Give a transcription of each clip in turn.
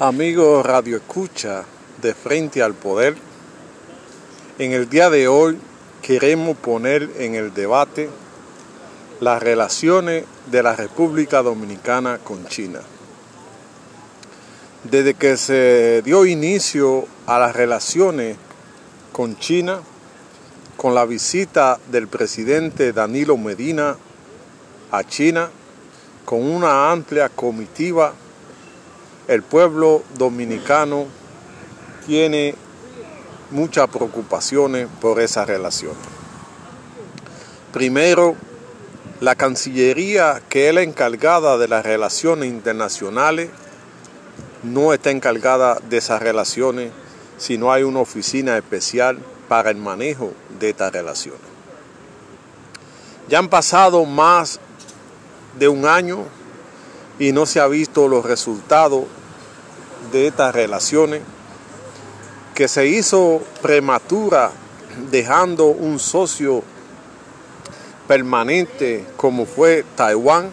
Amigos Radio Escucha de Frente al Poder, en el día de hoy queremos poner en el debate las relaciones de la República Dominicana con China. Desde que se dio inicio a las relaciones con China, con la visita del presidente Danilo Medina a China, con una amplia comitiva, el pueblo dominicano tiene muchas preocupaciones por esa relación. Primero, la Cancillería, que es la encargada de las relaciones internacionales, no está encargada de esas relaciones, sino hay una oficina especial para el manejo de estas relaciones. Ya han pasado más de un año y no se ha visto los resultados de estas relaciones que se hizo prematura dejando un socio permanente como fue Taiwán,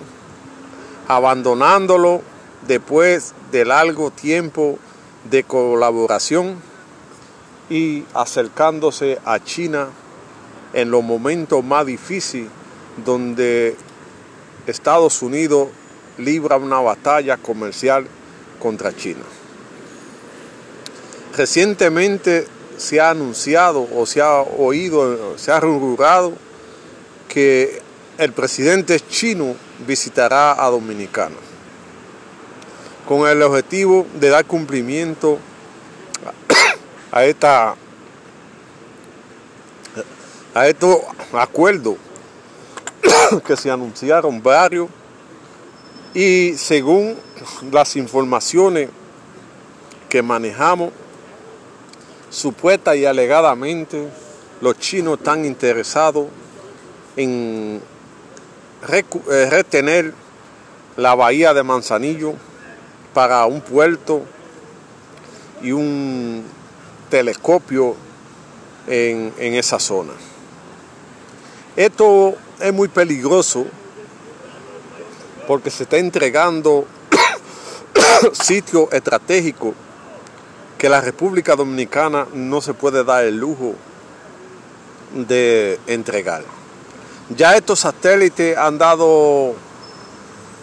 abandonándolo después de largo tiempo de colaboración y acercándose a China en los momentos más difíciles donde Estados Unidos libra una batalla comercial contra China. Recientemente se ha anunciado o se ha oído, se ha rumorado que el presidente chino visitará a Dominicana con el objetivo de dar cumplimiento a esta a estos acuerdos que se anunciaron varios y según las informaciones que manejamos, supuesta y alegadamente los chinos están interesados en eh, retener la bahía de Manzanillo para un puerto y un telescopio en, en esa zona. Esto es muy peligroso porque se está entregando sitio estratégico que la República Dominicana no se puede dar el lujo de entregar. Ya estos satélites han dado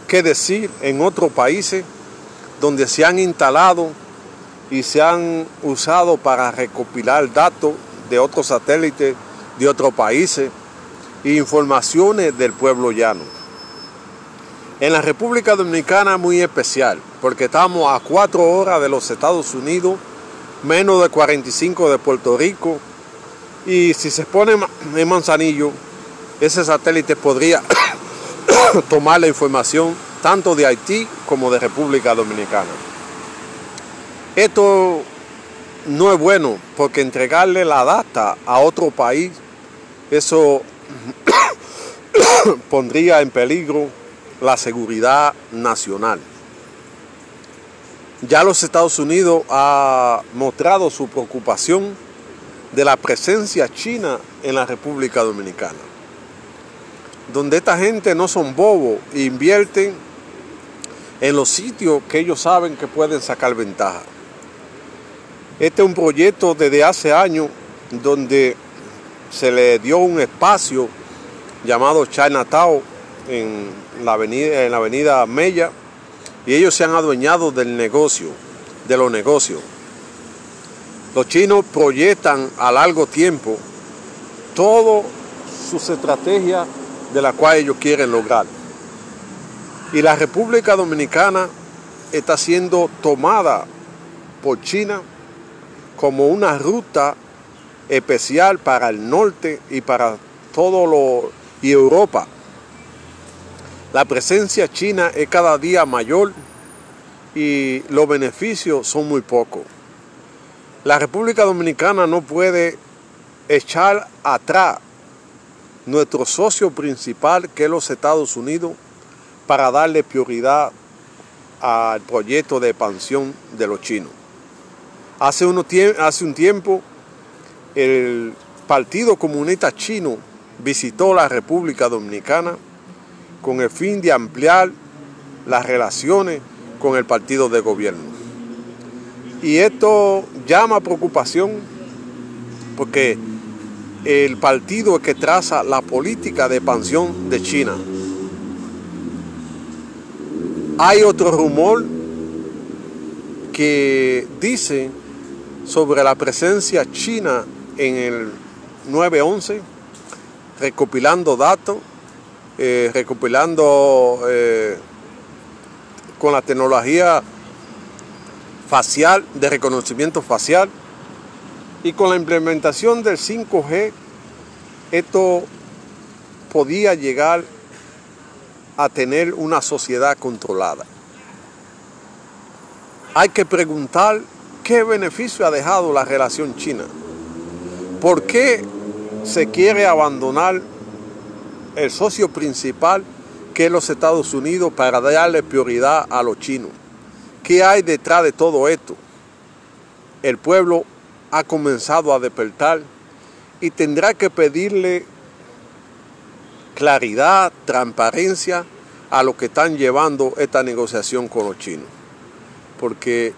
que decir en otros países donde se han instalado y se han usado para recopilar datos de otros satélites de otros países e informaciones del pueblo llano. En la República Dominicana muy especial, porque estamos a cuatro horas de los Estados Unidos, menos de 45 de Puerto Rico, y si se pone en Manzanillo, ese satélite podría tomar la información tanto de Haití como de República Dominicana. Esto no es bueno porque entregarle la data a otro país, eso pondría en peligro la seguridad nacional. Ya los Estados Unidos ha mostrado su preocupación de la presencia china en la República Dominicana, donde esta gente no son bobos e invierten en los sitios que ellos saben que pueden sacar ventaja. Este es un proyecto desde hace años donde se le dio un espacio llamado Chinatown en la avenida, en la avenida Mella y ellos se han adueñado del negocio, de los negocios. Los chinos proyectan a largo tiempo todas sus estrategias de la cual ellos quieren lograr. Y la República Dominicana está siendo tomada por China como una ruta especial para el norte y para todo lo y Europa. La presencia china es cada día mayor y los beneficios son muy pocos. La República Dominicana no puede echar atrás nuestro socio principal, que es los Estados Unidos, para darle prioridad al proyecto de expansión de los chinos. Hace, hace un tiempo, el Partido Comunista Chino visitó la República Dominicana con el fin de ampliar las relaciones con el partido de gobierno. Y esto llama preocupación porque el partido que traza la política de expansión de China. Hay otro rumor que dice sobre la presencia china en el 911, recopilando datos, eh, recopilando eh, con la tecnología facial, de reconocimiento facial, y con la implementación del 5G, esto podía llegar a tener una sociedad controlada. Hay que preguntar qué beneficio ha dejado la relación china. ¿Por qué se quiere abandonar el socio principal que es los Estados Unidos para darle prioridad a los chinos? ¿Qué hay detrás de todo esto? El pueblo ha comenzado a despertar y tendrá que pedirle claridad, transparencia a lo que están llevando esta negociación con los chinos. Porque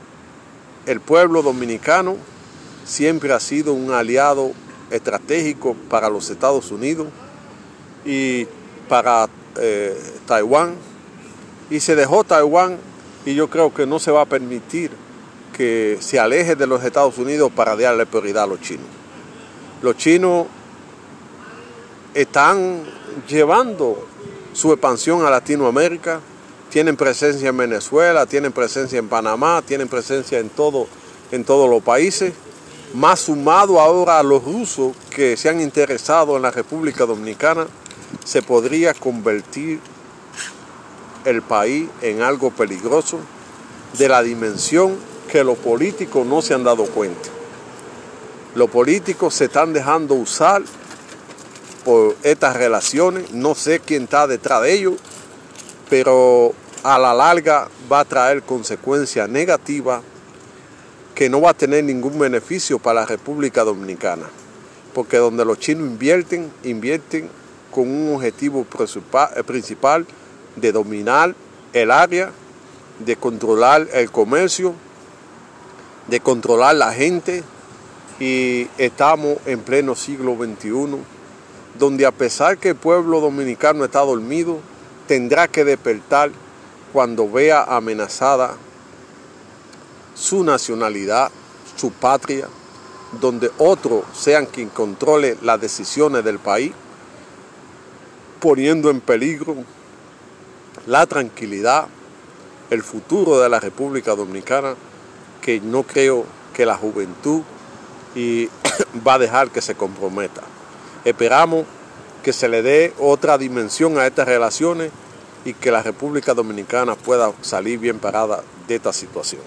el pueblo dominicano siempre ha sido un aliado estratégico para los Estados Unidos y para eh, Taiwán. Y se dejó Taiwán y yo creo que no se va a permitir que se aleje de los Estados Unidos para darle prioridad a los chinos. Los chinos están llevando su expansión a Latinoamérica, tienen presencia en Venezuela, tienen presencia en Panamá, tienen presencia en, todo, en todos los países, más sumado ahora a los rusos que se han interesado en la República Dominicana, se podría convertir el país en algo peligroso de la dimensión que los políticos no se han dado cuenta. Los políticos se están dejando usar por estas relaciones, no sé quién está detrás de ellos, pero a la larga va a traer consecuencias negativas que no va a tener ningún beneficio para la República Dominicana, porque donde los chinos invierten, invierten con un objetivo principal de dominar el área, de controlar el comercio de controlar la gente. Y estamos en pleno siglo XXI, donde a pesar que el pueblo dominicano está dormido, tendrá que despertar cuando vea amenazada su nacionalidad, su patria, donde otros sean quien controle las decisiones del país, poniendo en peligro la tranquilidad, el futuro de la República Dominicana que no creo que la juventud y va a dejar que se comprometa. Esperamos que se le dé otra dimensión a estas relaciones y que la República Dominicana pueda salir bien parada de esta situación.